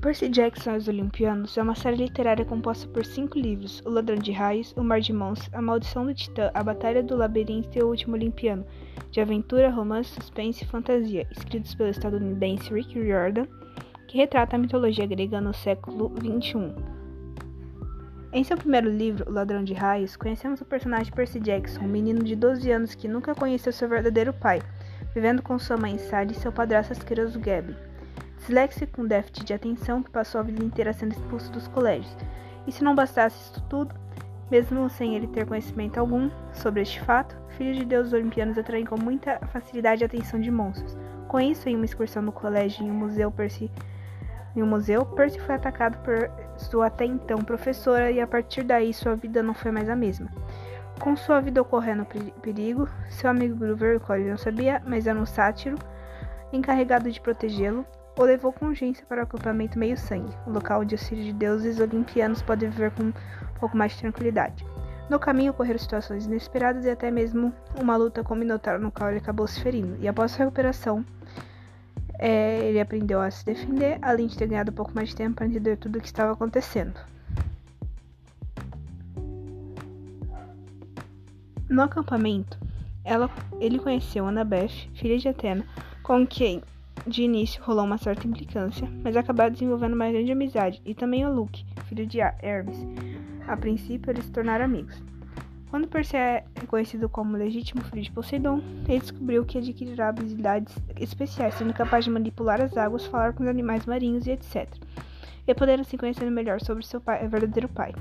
Percy Jackson e os Olimpianos é uma série literária composta por cinco livros: O Ladrão de Raios, O Mar de Monstros, A Maldição do Titã, A Batalha do Labirinto e O Último Olimpiano, de aventura, romance, suspense e fantasia, escritos pelo estadunidense Rick Riordan, que retrata a mitologia grega no século XXI. Em seu primeiro livro, O Ladrão de Raios, conhecemos o personagem Percy Jackson, um menino de 12 anos que nunca conheceu seu verdadeiro pai, vivendo com sua mãe Sally e seu padrasto asqueroso Gabi disléxico com déficit de atenção que passou a vida inteira sendo expulso dos colégios. E se não bastasse isso tudo, mesmo sem ele ter conhecimento algum sobre este fato, filhos de deuses olimpianos atraem com muita facilidade a atenção de monstros. Com isso, em uma excursão no colégio em um museu, Percy, em um museu, Percy foi atacado por sua até então professora e a partir daí sua vida não foi mais a mesma. Com sua vida ocorrendo perigo, seu amigo Groover, o qual ele não sabia, mas era um sátiro, encarregado de protegê-lo, o levou com urgência para o acampamento Meio-Sangue, um local onde os filhos de deuses olimpianos podem viver com um pouco mais de tranquilidade. No caminho ocorreram situações inesperadas e até mesmo uma luta com o Minotauro no qual ele acabou se ferindo. E após sua recuperação, é, ele aprendeu a se defender, além de ter ganhado um pouco mais de tempo para entender tudo o que estava acontecendo. No acampamento, ela, ele conheceu Annabeth, filha de Atena, com quem de início rolou uma certa implicância, mas acabaram desenvolvendo uma grande amizade, e também o Luke, filho de Hermes. A princípio, eles se tornaram amigos. Quando Percy é reconhecido como legítimo filho de Poseidon, ele descobriu que adquirirá habilidades especiais, sendo capaz de manipular as águas, falar com os animais marinhos e etc. E podendo se conhecer melhor sobre seu pai, verdadeiro pai.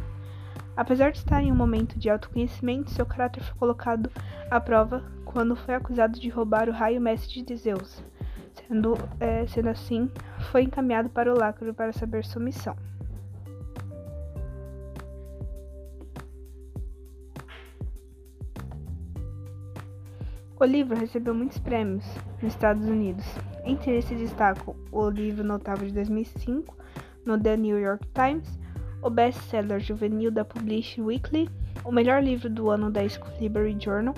Apesar de estar em um momento de autoconhecimento, seu caráter foi colocado à prova quando foi acusado de roubar o raio mestre de Zeus. Sendo, é, sendo assim, foi encaminhado para o lacro para saber sua missão. O livro recebeu muitos prêmios nos Estados Unidos. Entre eles se destacam o livro notável de 2005 no The New York Times, o best-seller juvenil da Publish Weekly, o melhor livro do ano da School Library Journal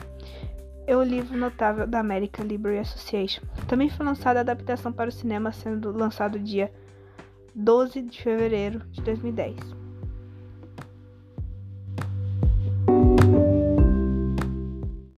é o livro notável da American Library Association. Também foi lançada a adaptação para o cinema, sendo lançado dia 12 de fevereiro de 2010.